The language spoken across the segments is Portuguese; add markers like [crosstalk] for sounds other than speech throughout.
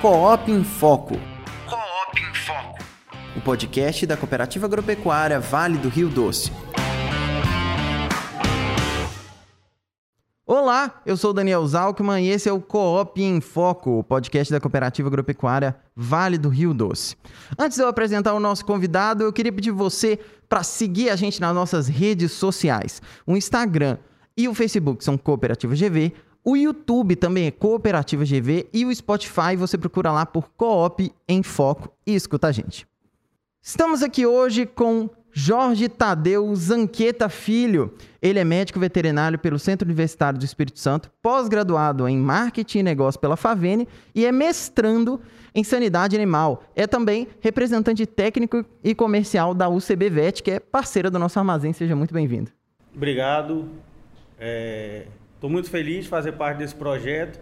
Coop em Foco. Coop em Foco. O podcast da Cooperativa Agropecuária Vale do Rio Doce. Olá, eu sou Daniel Zalkman e esse é o Coop em Foco, o podcast da Cooperativa Agropecuária Vale do Rio Doce. Antes de eu apresentar o nosso convidado, eu queria pedir você para seguir a gente nas nossas redes sociais. O Instagram e o Facebook são Cooperativa GV, o YouTube também é Cooperativa GV e o Spotify você procura lá por Coop em Foco e escuta a gente. Estamos aqui hoje com Jorge Tadeu Zanqueta Filho. Ele é médico veterinário pelo Centro Universitário do Espírito Santo, pós-graduado em Marketing e Negócio pela Favene e é mestrando em Sanidade Animal. É também representante técnico e comercial da UCB Vet, que é parceira do nosso armazém. Seja muito bem-vindo. Obrigado. Estou muito feliz de fazer parte desse projeto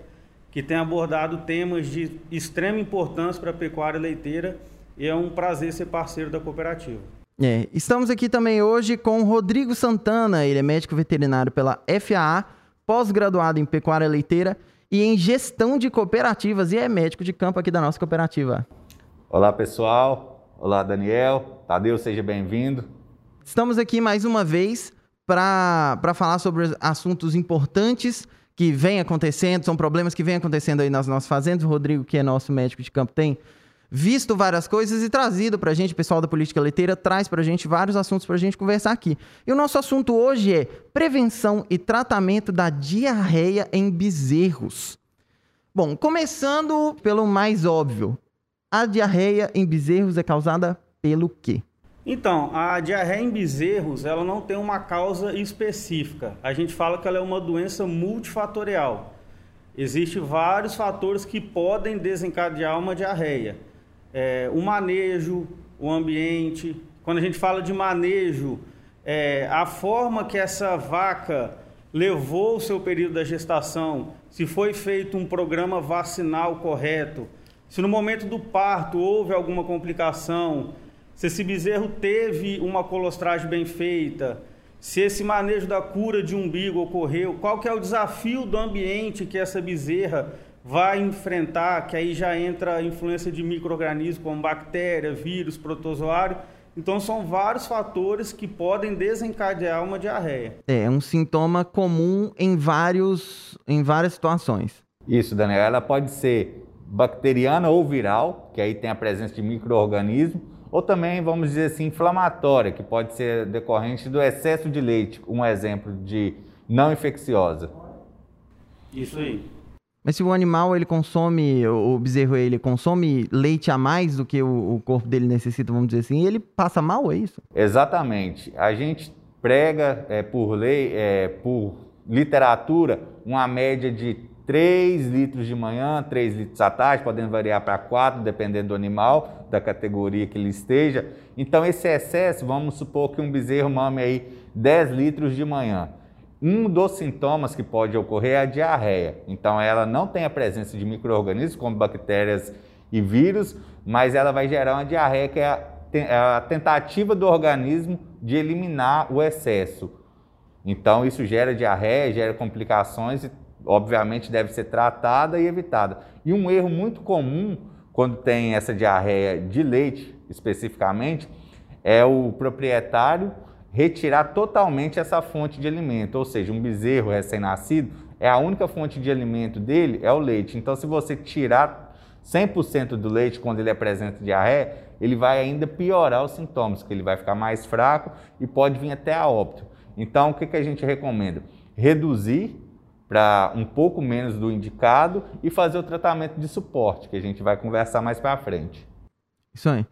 que tem abordado temas de extrema importância para a pecuária leiteira e é um prazer ser parceiro da cooperativa. É, estamos aqui também hoje com Rodrigo Santana, ele é médico veterinário pela FAA, pós-graduado em pecuária leiteira e em gestão de cooperativas e é médico de campo aqui da nossa cooperativa. Olá pessoal, olá Daniel, Tadeu, seja bem-vindo. Estamos aqui mais uma vez para falar sobre assuntos importantes que vêm acontecendo, são problemas que vêm acontecendo aí nas nossas fazendas. O Rodrigo, que é nosso médico de campo, tem visto várias coisas e trazido para a gente, o pessoal da Política Leiteira traz para a gente vários assuntos para a gente conversar aqui. E o nosso assunto hoje é prevenção e tratamento da diarreia em bezerros. Bom, começando pelo mais óbvio. A diarreia em bezerros é causada pelo quê? Então, a diarreia em bezerros, ela não tem uma causa específica. A gente fala que ela é uma doença multifatorial. Existem vários fatores que podem desencadear uma diarreia é, o manejo, o ambiente. Quando a gente fala de manejo, é, a forma que essa vaca levou o seu período da gestação, se foi feito um programa vacinal correto, se no momento do parto houve alguma complicação, se esse bezerro teve uma colostragem bem feita, se esse manejo da cura de umbigo ocorreu, qual que é o desafio do ambiente que essa bezerra vai enfrentar, que aí já entra a influência de micro-organismos como bactéria, vírus, protozoário. Então são vários fatores que podem desencadear uma diarreia. É, é um sintoma comum em, vários, em várias situações. Isso, Daniel. Ela pode ser bacteriana ou viral, que aí tem a presença de micro-organismo, ou também, vamos dizer assim, inflamatória, que pode ser decorrente do excesso de leite, um exemplo de não infecciosa. Isso aí. Mas se o animal ele consome, o bezerro ele consome leite a mais do que o, o corpo dele necessita, vamos dizer assim, ele passa mal, é isso? Exatamente. A gente prega é, por lei, é, por literatura, uma média de 3 litros de manhã, 3 litros à tarde, podendo variar para 4, dependendo do animal, da categoria que ele esteja. Então, esse excesso, vamos supor que um bezerro mame aí 10 litros de manhã. Um dos sintomas que pode ocorrer é a diarreia. Então, ela não tem a presença de micro-organismos como bactérias e vírus, mas ela vai gerar uma diarreia que é, é a tentativa do organismo de eliminar o excesso. Então, isso gera diarreia, gera complicações e, obviamente, deve ser tratada e evitada. E um erro muito comum quando tem essa diarreia de leite, especificamente, é o proprietário retirar totalmente essa fonte de alimento, ou seja, um bezerro recém-nascido, é a única fonte de alimento dele é o leite. Então, se você tirar 100% do leite quando ele apresenta diarreia, ele vai ainda piorar os sintomas, que ele vai ficar mais fraco e pode vir até a óbito. Então, o que, que a gente recomenda? Reduzir para um pouco menos do indicado e fazer o tratamento de suporte, que a gente vai conversar mais para frente. Isso aí.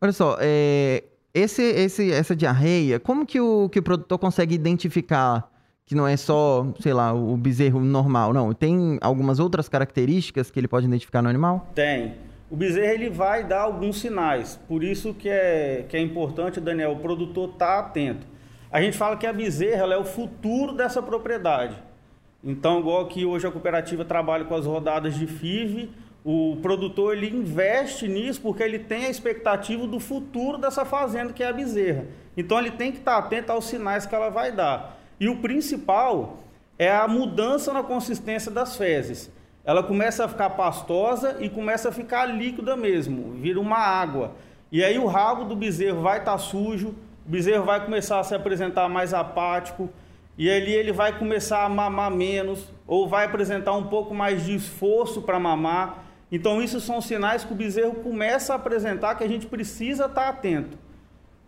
Olha só, é, esse, esse, essa diarreia, como que o, que o produtor consegue identificar que não é só, sei lá, o bezerro normal? Não, tem algumas outras características que ele pode identificar no animal? Tem. O bezerro ele vai dar alguns sinais, por isso que é, que é importante, Daniel, o produtor estar tá atento. A gente fala que a bezerra é o futuro dessa propriedade. Então, igual que hoje a cooperativa trabalha com as rodadas de FIV, o produtor ele investe nisso porque ele tem a expectativa do futuro dessa fazenda que é a bezerra. Então ele tem que estar atento aos sinais que ela vai dar. E o principal é a mudança na consistência das fezes. ela começa a ficar pastosa e começa a ficar líquida mesmo, vira uma água. E aí o rabo do bezerro vai estar sujo, o bezerro vai começar a se apresentar mais apático, e ali ele vai começar a mamar menos, ou vai apresentar um pouco mais de esforço para mamar. Então, isso são sinais que o bezerro começa a apresentar que a gente precisa estar tá atento.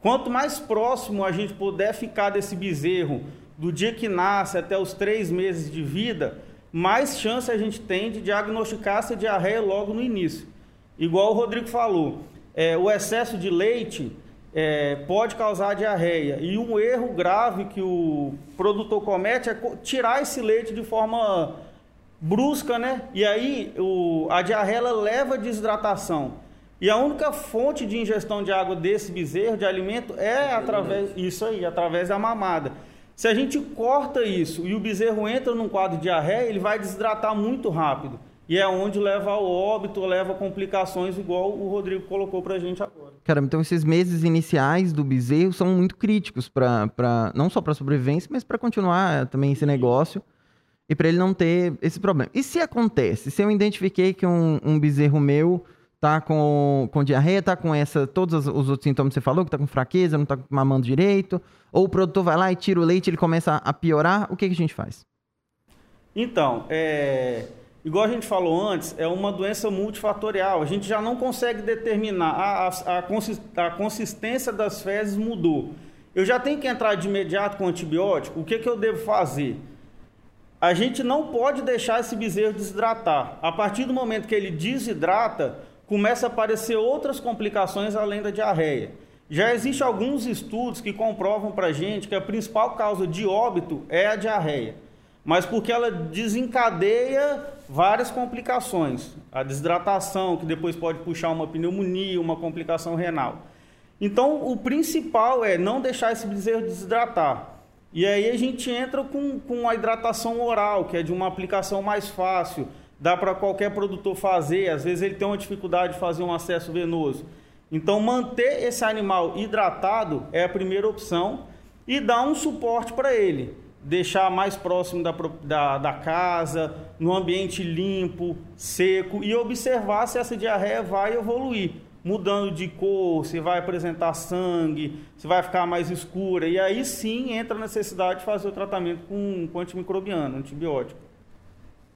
Quanto mais próximo a gente puder ficar desse bezerro, do dia que nasce até os três meses de vida, mais chance a gente tem de diagnosticar essa diarreia logo no início. Igual o Rodrigo falou, é, o excesso de leite é, pode causar diarreia. E um erro grave que o produtor comete é tirar esse leite de forma brusca, né? E aí o, a diarreia leva a desidratação. E a única fonte de ingestão de água desse bezerro, de alimento, é através isso aí, através da mamada. Se a gente corta isso e o bezerro entra num quadro de diarreia, ele vai desidratar muito rápido. E é onde leva ao óbito, leva a complicações, igual o Rodrigo colocou para a gente agora. Caramba, então esses meses iniciais do bezerro são muito críticos para não só para sobrevivência, mas para continuar também esse negócio e para ele não ter esse problema. E se acontece, se eu identifiquei que um, um bezerro meu tá com, com diarreia, tá com essa, todos os outros sintomas que você falou, que tá com fraqueza, não tá mamando direito, ou o produtor vai lá e tira o leite, ele começa a piorar, o que, que a gente faz? Então, é, igual a gente falou antes, é uma doença multifatorial. A gente já não consegue determinar, a, a, a consistência das fezes mudou. Eu já tenho que entrar de imediato com antibiótico, o que, que eu devo fazer? A gente não pode deixar esse bezerro desidratar. A partir do momento que ele desidrata, começa a aparecer outras complicações além da diarreia. Já existem alguns estudos que comprovam para a gente que a principal causa de óbito é a diarreia, mas porque ela desencadeia várias complicações. A desidratação, que depois pode puxar uma pneumonia, uma complicação renal. Então, o principal é não deixar esse bezerro desidratar. E aí a gente entra com, com a hidratação oral, que é de uma aplicação mais fácil, dá para qualquer produtor fazer, às vezes ele tem uma dificuldade de fazer um acesso venoso. Então, manter esse animal hidratado é a primeira opção e dar um suporte para ele. Deixar mais próximo da, da, da, casa, no ambiente limpo, seco e observar se essa diarreia vai evoluir, mudando de cor, se vai apresentar sangue, se vai ficar mais escura. E aí sim entra a necessidade de fazer o tratamento com, com antimicrobiano, antibiótico.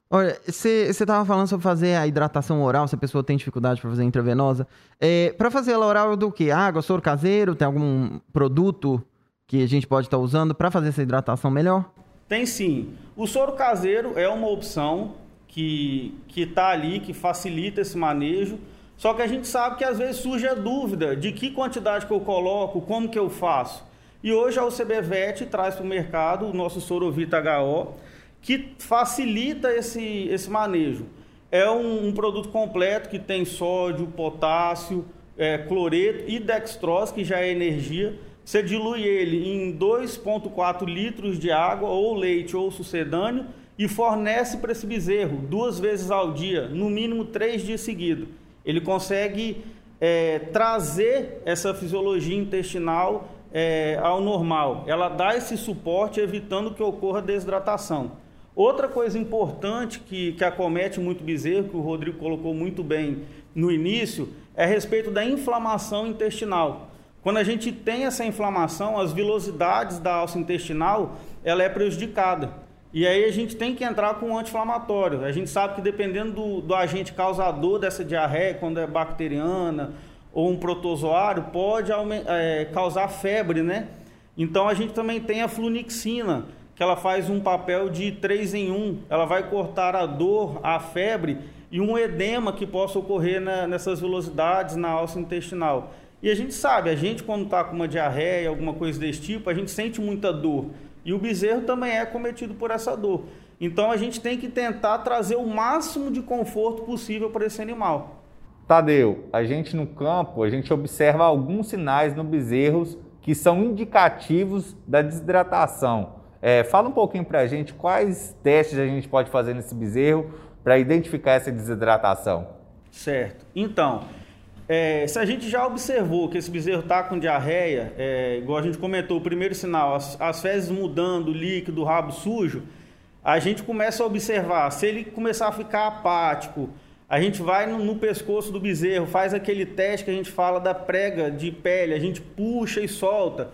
Olha, você estava falando sobre fazer a hidratação oral, se a pessoa tem dificuldade para fazer intravenosa. É, para fazer ela oral do que? Água, soro caseiro? Tem algum produto que a gente pode estar tá usando para fazer essa hidratação melhor? Tem sim. O soro caseiro é uma opção que está ali, que facilita esse manejo. Só que a gente sabe que às vezes surge a dúvida de que quantidade que eu coloco, como que eu faço. E hoje a UCBVET traz para o mercado o nosso Sorovita HO, que facilita esse, esse manejo. É um, um produto completo que tem sódio, potássio, é, cloreto e dextrose, que já é energia. Você dilui ele em 2,4 litros de água, ou leite, ou sucedâneo, e fornece para esse bezerro duas vezes ao dia, no mínimo três dias seguidos. Ele consegue é, trazer essa fisiologia intestinal é, ao normal. Ela dá esse suporte, evitando que ocorra desidratação. Outra coisa importante que, que acomete muito bezerro, que o Rodrigo colocou muito bem no início, é a respeito da inflamação intestinal. Quando a gente tem essa inflamação, as velocidades da alça intestinal ela é prejudicada. E aí a gente tem que entrar com anti-inflamatório. A gente sabe que dependendo do, do agente causador dessa diarreia, quando é bacteriana ou um protozoário, pode é, causar febre, né? Então a gente também tem a flunixina, que ela faz um papel de três em um. Ela vai cortar a dor, a febre e um edema que possa ocorrer na, nessas velocidades na alça intestinal. E a gente sabe, a gente quando está com uma diarreia, alguma coisa desse tipo, a gente sente muita dor. E o bezerro também é cometido por essa dor. Então a gente tem que tentar trazer o máximo de conforto possível para esse animal. Tadeu, a gente no campo, a gente observa alguns sinais no bezerros que são indicativos da desidratação. É, fala um pouquinho para a gente quais testes a gente pode fazer nesse bezerro para identificar essa desidratação. Certo. Então, é, se a gente já observou que esse bezerro está com diarreia, é, igual a gente comentou, o primeiro sinal, as, as fezes mudando, líquido, rabo sujo, a gente começa a observar, se ele começar a ficar apático, a gente vai no, no, pescoço do bezerro, faz aquele teste que a gente fala da prega de pele, a gente puxa e solta.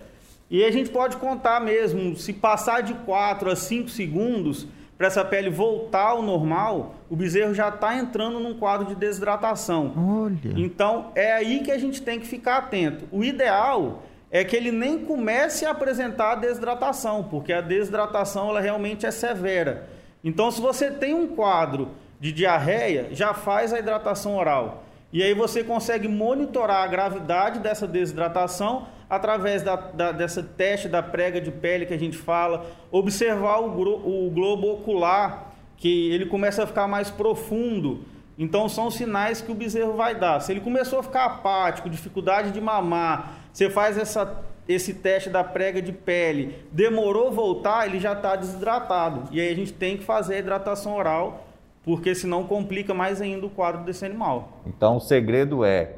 E a gente pode contar mesmo, se passar de 4 a 5 segundos para essa pele voltar ao normal, o bezerro já está entrando num quadro de desidratação. Olha. Então é aí que a gente tem que ficar atento. O ideal é que ele nem comece a apresentar a desidratação, porque a desidratação ela realmente é severa. Então, se você tem um quadro de diarreia, já faz a hidratação oral. E aí você consegue monitorar a gravidade dessa desidratação através da, da, dessa teste da prega de pele que a gente fala, observar o, o globo ocular, que ele começa a ficar mais profundo. Então são sinais que o bezerro vai dar. Se ele começou a ficar apático, dificuldade de mamar, você faz essa, esse teste da prega de pele, demorou voltar, ele já está desidratado. E aí a gente tem que fazer a hidratação oral, porque senão complica mais ainda o quadro desse animal. Então o segredo é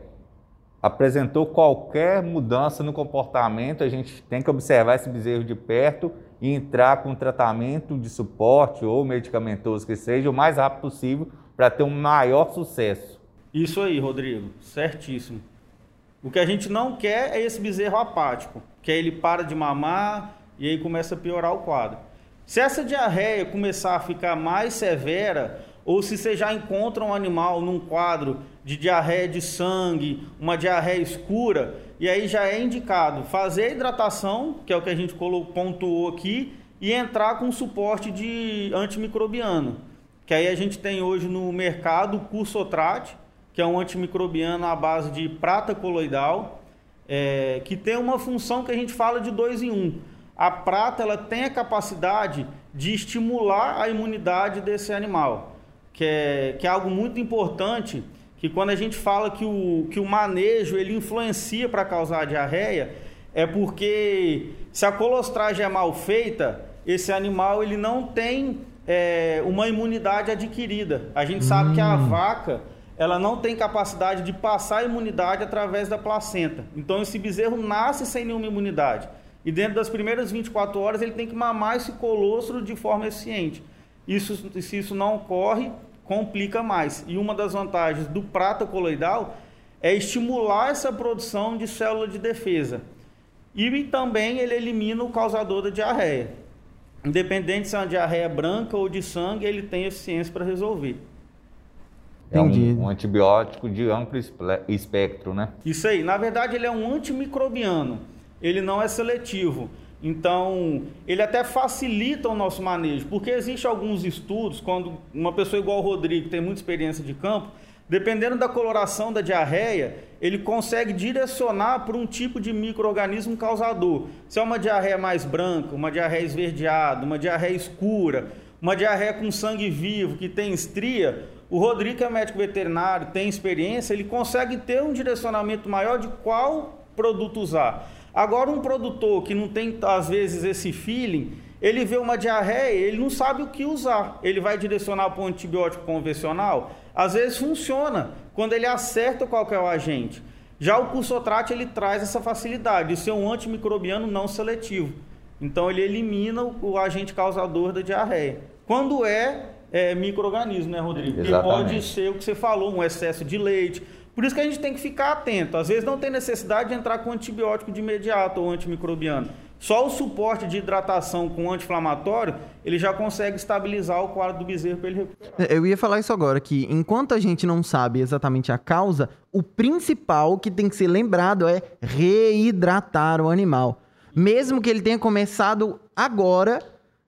apresentou qualquer mudança no comportamento, a gente tem que observar esse bezerro de perto e entrar com tratamento de suporte ou medicamentoso que seja o mais rápido possível para ter um maior sucesso. Isso aí, Rodrigo, certíssimo. O que a gente não quer é esse bezerro apático, que aí ele para de mamar e aí começa a piorar o quadro. Se essa diarreia começar a ficar mais severa, ou se você já encontra um animal num quadro de diarreia de sangue, uma diarreia escura, e aí já é indicado fazer a hidratação, que é o que a gente pontuou aqui, e entrar com suporte de antimicrobiano. Que aí a gente tem hoje no mercado o Cursotrate, que é um antimicrobiano à base de prata coloidal, é, que tem uma função que a gente fala de dois em um. A prata ela tem a capacidade de estimular a imunidade desse animal, que é, que é algo muito importante, que quando a gente fala que o, que o manejo ele influencia para causar diarreia, é porque se a colostragem é mal feita, esse animal ele não tem é, uma imunidade adquirida. A gente sabe hum. que a hum. vaca ela não tem capacidade de passar a imunidade através da placenta. Então esse bezerro nasce sem nenhuma imunidade. E dentro das primeiras 24 horas ele tem que mamar esse colostro de forma eficiente. Isso, se isso não ocorre, complica mais. E uma das vantagens do prata coloidal é estimular essa produção de célula de defesa. E também ele elimina o causador da diarreia. Independente se é uma diarreia branca ou de sangue, ele tem eficiência para resolver. É um, um, antibiótico de amplo espectro, né? Isso aí. Na verdade, ele é um antimicrobiano. Ele não é seletivo. Então, ele até facilita o nosso manejo, porque existem alguns estudos, quando uma pessoa igual o Rodrigo tem muita experiência de campo, dependendo da coloração da diarreia, ele consegue direcionar para um tipo de microorganismo causador. Se é uma diarreia mais branca, uma diarreia esverdeada, uma diarreia escura, uma diarreia com sangue vivo, que tem estria, o Rodrigo, é médico veterinário, tem experiência, ele consegue ter um direcionamento maior de qual produto usar. Agora, um produtor que não tem, às vezes, esse feeling, ele vê uma diarreia, ele não sabe o que usar. Ele vai direcionar para um antibiótico convencional? Às vezes funciona, quando ele acerta qual é o agente. Já o cursotrate, ele traz essa facilidade de ser um antimicrobiano não seletivo. Então, ele elimina o, agente causador da diarreia. Quando é é, microorganismo, né, Rodrigo? Exatamente. pode ser o que você falou, um excesso de leite. Por isso que a gente tem que ficar atento. Às vezes não tem necessidade de entrar com antibiótico de imediato ou antimicrobiano. Só o suporte de hidratação com anti-inflamatório, ele já consegue estabilizar o quadro do bezerro para ele recuperar. Eu ia falar isso agora, que enquanto a gente não sabe exatamente a causa, o principal que tem que ser lembrado é reidratar o animal. Mesmo que ele tenha começado agora,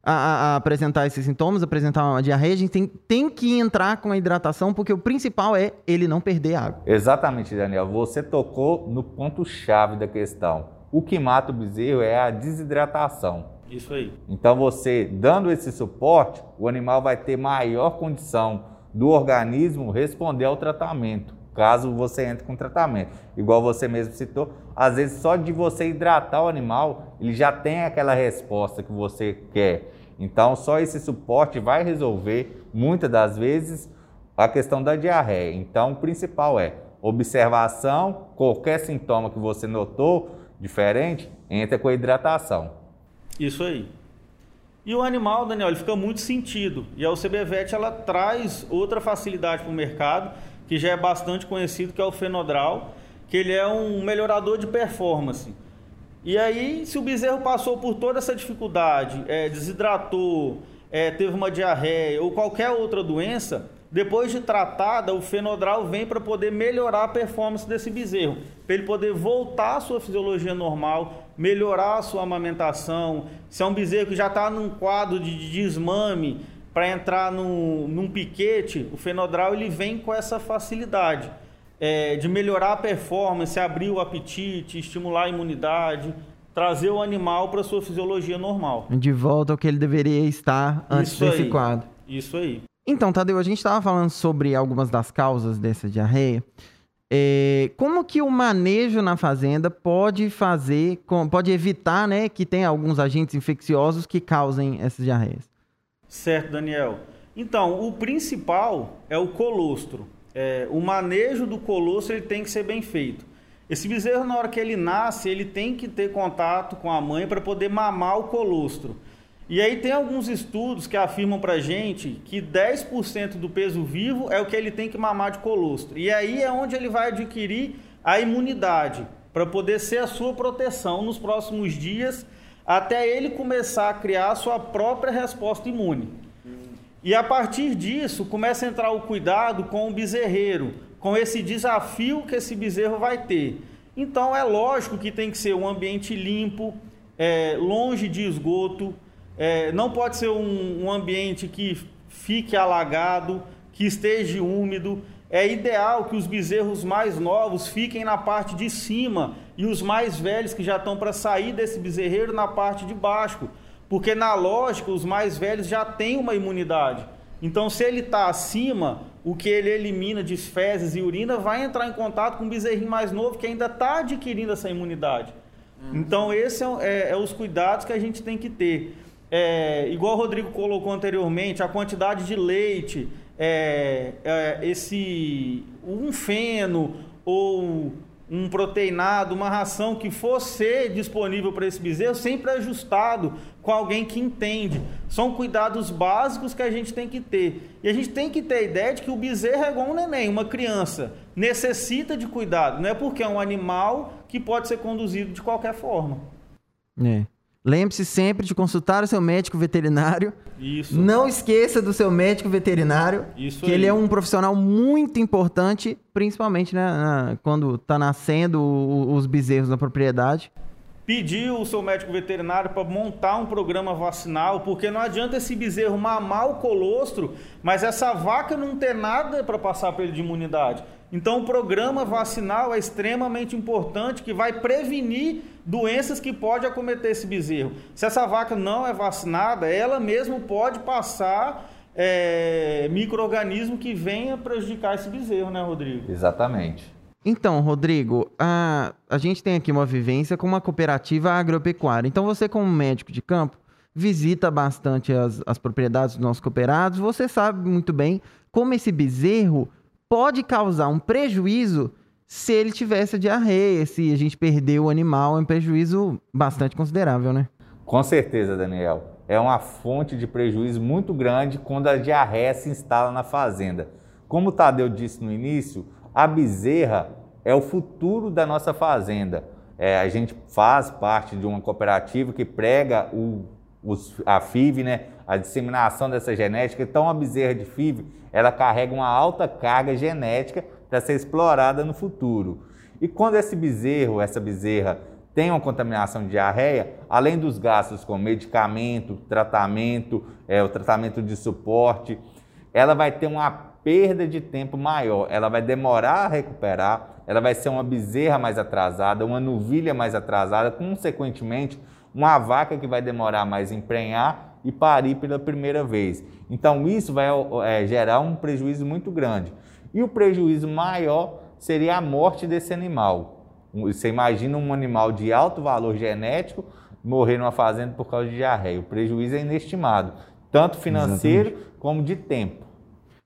a, a, apresentar esses sintomas, apresentar uma diarreia, a gente tem, tem que entrar com a hidratação, porque o principal é ele não perder água. Exatamente, Daniel. Você tocou no ponto-chave da questão. O que mata o bezerro é a desidratação. Isso aí. Então, você dando esse suporte, o animal vai ter maior condição do organismo responder ao tratamento, caso você entre com tratamento. Igual você mesmo citou, às vezes só de você hidratar o animal, ele já tem aquela resposta que você quer. Então, só esse suporte vai resolver, muitas das vezes, a questão da diarreia. Então, o principal é observação, qualquer sintoma que você notou diferente, entra com a hidratação. Isso aí. E o animal, Daniel, ele fica muito sentido. E a UCBVET ela traz outra facilidade para o mercado, que já é bastante conhecido, que é o Fenodral, que ele é um melhorador de performance. E aí, se o bezerro passou por toda essa dificuldade, é, desidratou, é, teve uma diarreia ou qualquer outra doença, depois de tratada, o fenodral vem para poder melhorar a performance desse bezerro, para ele poder voltar à sua fisiologia normal, melhorar a sua amamentação. Se é um bezerro que já está num quadro de desmame para entrar no, num piquete, o fenodral ele vem com essa facilidade é, de melhorar a performance, abrir o apetite, estimular a imunidade, trazer o animal para sua fisiologia normal. De volta ao que ele deveria estar antes Isso desse aí. quadro. Isso aí. Então, Tadeu, a gente estava falando sobre algumas das causas dessa diarreia. É, como que o manejo na fazenda pode fazer, pode evitar né, que tenha alguns agentes infecciosos que causem essas diarreias? Certo, Daniel. Então, o principal é o colostro. É, o manejo do colostro ele tem que ser bem feito. Esse bezerro, na hora que ele nasce, ele tem que ter contato com a mãe para poder mamar o colostro. E aí tem alguns estudos que afirmam pra gente que 10% do peso vivo é o que ele tem que mamar de colostro. E aí é onde ele vai adquirir a imunidade para poder ser a sua proteção nos próximos dias até ele começar a criar a sua própria resposta imune. E a partir disso começa a entrar o cuidado com o bezerreiro, com esse desafio que esse bezerro vai ter. Então é lógico que tem que ser um ambiente limpo, é, longe de esgoto, é, não pode ser um, um ambiente que fique alagado, que esteja úmido. É ideal que os bezerros mais novos fiquem na parte de cima e os mais velhos que já estão para sair desse bezerreiro na parte de baixo, porque na lógica os mais velhos já têm uma imunidade. Então, se ele está acima, o que ele elimina de fezes e urina vai entrar em contato com o bezerrinho mais novo que ainda está adquirindo essa imunidade. Então, esses são é, é os cuidados que a gente tem que ter. É, igual o Rodrigo colocou anteriormente, a quantidade de leite, é, é, esse um feno ou um proteinado, uma ração que fosse disponível para esse bezerro, sempre ajustado com alguém que entende. São cuidados básicos que a gente tem que ter. E a gente tem que ter a ideia de que o bezerro é igual um neném, uma criança. Necessita de cuidado. Não é porque é um animal que pode ser conduzido de qualquer forma. É. Lembre-se sempre de consultar o seu médico veterinário. Isso. Não esqueça do seu médico veterinário, Isso que aí. ele é um profissional muito importante, principalmente né, na- quando está nascendo o- os bezerros na propriedade. pedir o seu médico veterinário para montar um programa vacinal, porque não adianta esse bezerro mamar o colostro, mas essa vaca não ter nada para passar para ele de imunidade. Então, o programa vacinal é extremamente importante, que vai prevenir doenças que pode acometer esse bezerro. Se essa vaca não é vacinada, ela mesmo pode passar é, micro-organismo que venha prejudicar esse bezerro, né, Rodrigo? Exatamente. Então, Rodrigo, a, a gente tem aqui uma vivência com uma cooperativa agropecuária. Então, você, como médico de campo, visita bastante as, as propriedades dos nossos cooperados. Você sabe muito bem como esse bezerro pode causar um prejuízo se ele tivesse diarreia, se a gente perder o animal, é um prejuízo bastante considerável, né? Com certeza, Daniel. É uma fonte de prejuízo muito grande quando a diarreia se instala na fazenda. Como o Tadeu disse no início, a bezerra é o futuro da nossa fazenda. É, a gente faz parte de uma cooperativa que prega o, os- a FIV, né, a disseminação dessa genética. Então, a bezerra de FIV ela carrega uma alta carga genética para ser explorada no futuro. E quando esse bezerro, essa bezerra, tem uma contaminação de diarreia, além dos gastos com medicamento, tratamento, é, o tratamento de suporte, ela vai ter uma perda de tempo maior, ela vai demorar a recuperar, ela vai ser uma bezerra mais atrasada, uma novilha mais atrasada, consequentemente, uma vaca que vai demorar mais a emprenhar e parir pela primeira vez. Então, isso vai é, gerar um prejuízo muito grande. E o prejuízo maior seria a morte desse animal. Você imagina um animal de alto valor genético morrer numa fazenda por causa de diarreia. O prejuízo é inestimado, tanto financeiro como de tempo.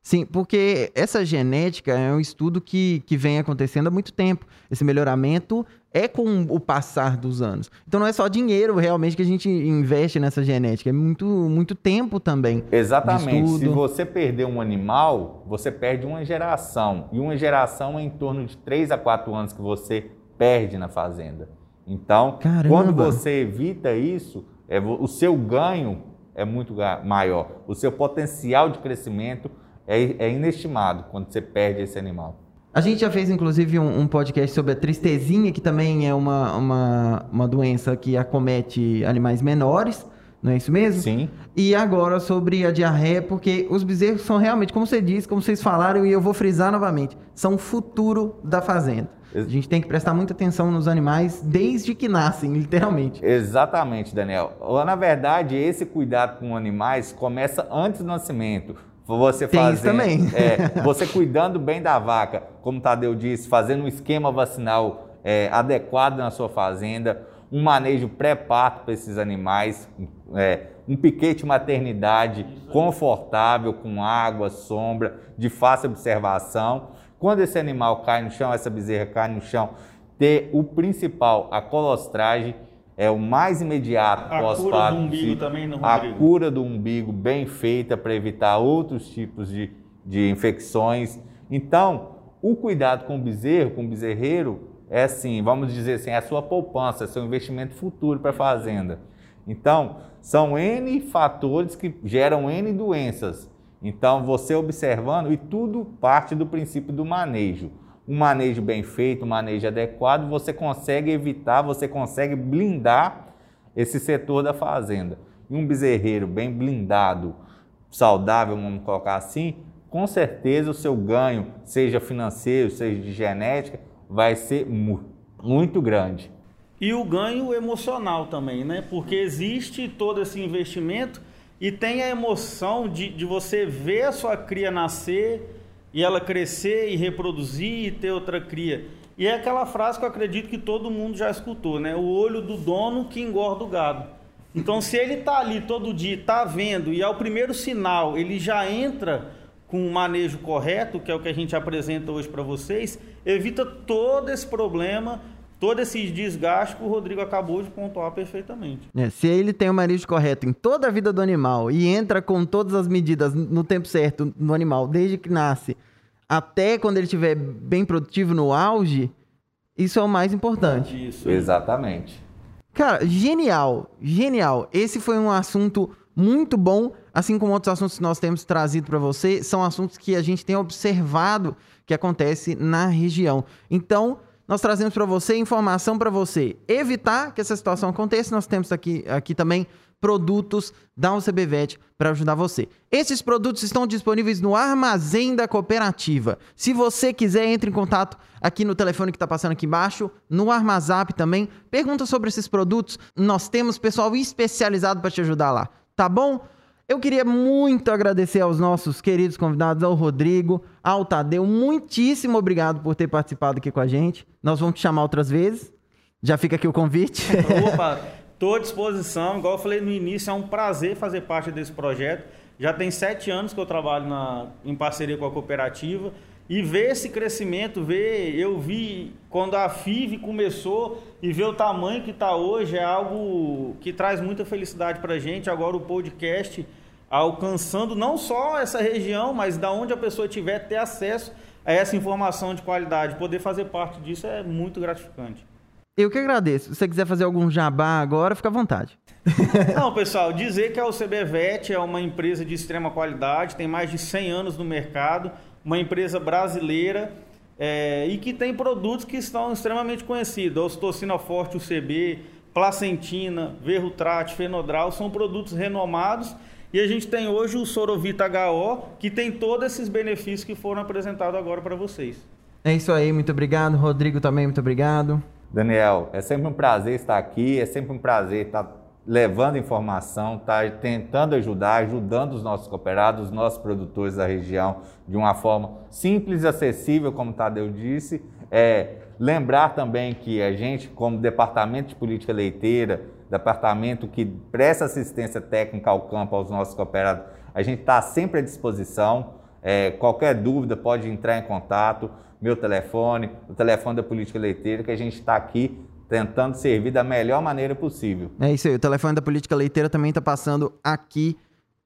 Sim, porque essa genética é um estudo que, que vem acontecendo há muito tempo. Esse melhoramento é com o passar dos anos. Então não é só dinheiro realmente que a gente investe nessa genética, é muito, muito tempo também. Exatamente. Se você perder um animal, você perde uma geração. E uma geração é em torno de 3 a 4 anos que você perde na fazenda. Então, Caramba. quando você evita isso, é, o seu ganho é muito maior. O seu potencial de crescimento é, é inestimado quando você perde esse animal. A gente já fez, inclusive, um, um, podcast sobre a tristezinha, que também é uma, uma, uma doença que acomete animais menores, não é isso mesmo? Sim. E agora sobre a diarreia, porque os bezerros são realmente, como você disse, como vocês falaram, e eu vou frisar novamente, são o futuro da fazenda. A gente tem que prestar muita atenção nos animais desde que nascem, [laughs] literalmente. Exatamente, Daniel. Na verdade, esse cuidado com animais começa antes do nascimento você Tem fazendo, também. É, você cuidando bem da vaca, como o Tadeu disse, fazendo um esquema vacinal é, adequado na sua fazenda, um manejo pré-parto para esses animais, é, um piquete maternidade confortável, com água, sombra, de fácil observação. Quando esse animal cai no chão, essa bezerra cai no chão, ter o principal, a colostragem, é o mais imediato pós-parto. A cura do umbigo também, no Rodrigo? A cura do umbigo bem feita para evitar outros tipos de, de infecções. Então, o cuidado com o bezerro, com o bezerreiro, é assim, vamos dizer assim, é a sua poupança, é seu investimento futuro para a fazenda. Então, são N fatores que geram N doenças. Então, você observando, e tudo parte do princípio do manejo um manejo bem feito, um manejo adequado, você consegue evitar, você consegue blindar esse setor da fazenda. E um bezerreiro bem blindado, saudável, vamos colocar assim, com certeza o seu ganho, seja financeiro, seja de genética, vai ser mu muito grande. E o ganho emocional também, né? Porque existe todo esse investimento e tem a emoção de, de você ver a sua cria nascer e ela crescer e reproduzir e ter outra cria. E é aquela frase que eu acredito que todo mundo já escutou, né? O olho do dono que engorda o gado. Então, se ele está ali todo dia, está vendo, e ao primeiro sinal ele já entra com o manejo correto, que é o que a gente apresenta hoje para vocês, evita todo esse problema todo esse desgaste que o Rodrigo acabou de pontuar perfeitamente. É, se ele tem o manejo correto em toda a vida do animal e entra com todas as medidas no tempo certo no animal, desde que nasce até quando ele estiver bem produtivo no auge, isso é o mais importante. Isso. Exatamente. Cara, genial, genial. Esse foi um assunto muito bom, assim como outros assuntos que nós temos trazido para você, são assuntos que a gente tem observado que acontece na região. Então, nós trazemos para você informação para você evitar que essa situação aconteça. Nós temos aqui, aqui também produtos da UCBVET para ajudar você. Esses produtos estão disponíveis no armazém da cooperativa. Se você quiser, entre em contato aqui no telefone que está passando aqui embaixo, no Armazap também. Pergunta sobre esses produtos. Nós temos pessoal especializado para te ajudar lá. Tá bom? Eu queria muito agradecer aos nossos queridos convidados, ao Rodrigo, ao Tadeu. Muitíssimo obrigado por ter participado aqui com a gente. Nós vamos te chamar outras vezes. Já fica aqui o convite. [laughs] Opa, [laughs] estou à disposição. Igual eu falei no início, é um prazer fazer parte desse projeto. Já tem sete anos que eu trabalho na, em parceria com a cooperativa. E ver esse crescimento, ver, eu vi quando a FIV começou e ver o tamanho que está hoje é algo que traz muita felicidade para a gente. Agora o podcast alcançando não só essa região, mas da onde a pessoa tiver ter acesso a essa informação de qualidade, poder fazer parte disso é muito gratificante. Eu que agradeço. Se você quiser fazer algum jabá agora, fica à vontade. [laughs] Não, pessoal, dizer que a UCBVET é uma empresa de extrema qualidade, tem mais de 100 anos no mercado, uma empresa brasileira é, e que tem produtos que estão extremamente conhecidos. Ocitocina Forte, UCB, Placentina, Verrutrate, Fenodral, são produtos renomados e a gente tem hoje o Sorovita HO, que tem todos esses benefícios que foram apresentados agora para vocês. É isso aí, muito obrigado. Rodrigo também, muito obrigado. Daniel, é sempre um prazer estar aqui, é sempre um prazer estar levando informação, estar tentando ajudar, ajudando os nossos cooperados, os nossos produtores da região de uma forma simples e acessível, como o Tadeu disse. É, lembrar também que a gente, como Departamento de Política Leiteira, departamento que presta assistência técnica ao campo aos nossos cooperados, a gente está sempre à disposição. É, qualquer dúvida pode entrar em contato, meu telefone, o telefone da Política Leiteira, que a gente está aqui tentando servir da melhor maneira possível. É isso aí, o telefone da Política Leiteira também está passando aqui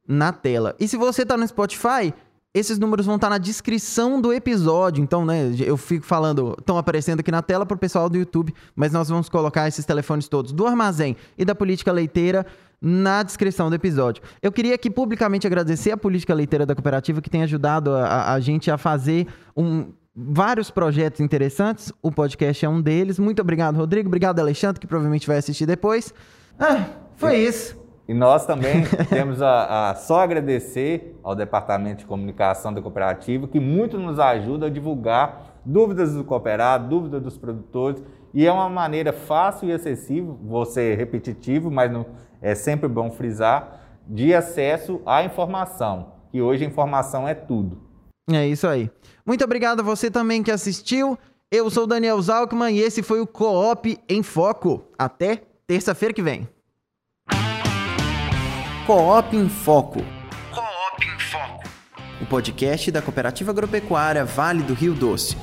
na tela. E se você está no Spotify, esses números vão estar na descrição do episódio. Então, né, eu fico falando, estão aparecendo aqui na tela para o pessoal do YouTube, mas nós vamos colocar esses telefones todos do armazém e da política leiteira na descrição do episódio. Eu queria aqui publicamente agradecer a política leiteira da cooperativa que tem ajudado a, a gente a fazer um, vários projetos interessantes. O podcast é um deles. Muito obrigado, Rodrigo. Obrigado, Alexandre, que provavelmente vai assistir depois. Ah, foi isso. E nós também [laughs] temos a, a, só agradecer ao Departamento de Comunicação da Cooperativa, que muito nos ajuda a divulgar dúvidas do cooperado, dúvidas dos produtores, e é uma maneira fácil e acessível, vou ser repetitivo, mas não, é sempre bom frisar, de acesso à informação, que hoje a informação é tudo. É isso aí. Muito obrigado a você também que assistiu. Eu sou o Daniel Zalkman e esse foi o Coop em Foco. Até terça-feira que vem. Coop em Foco. Coop em Foco. O podcast da Cooperativa Agropecuária Vale do Rio Doce.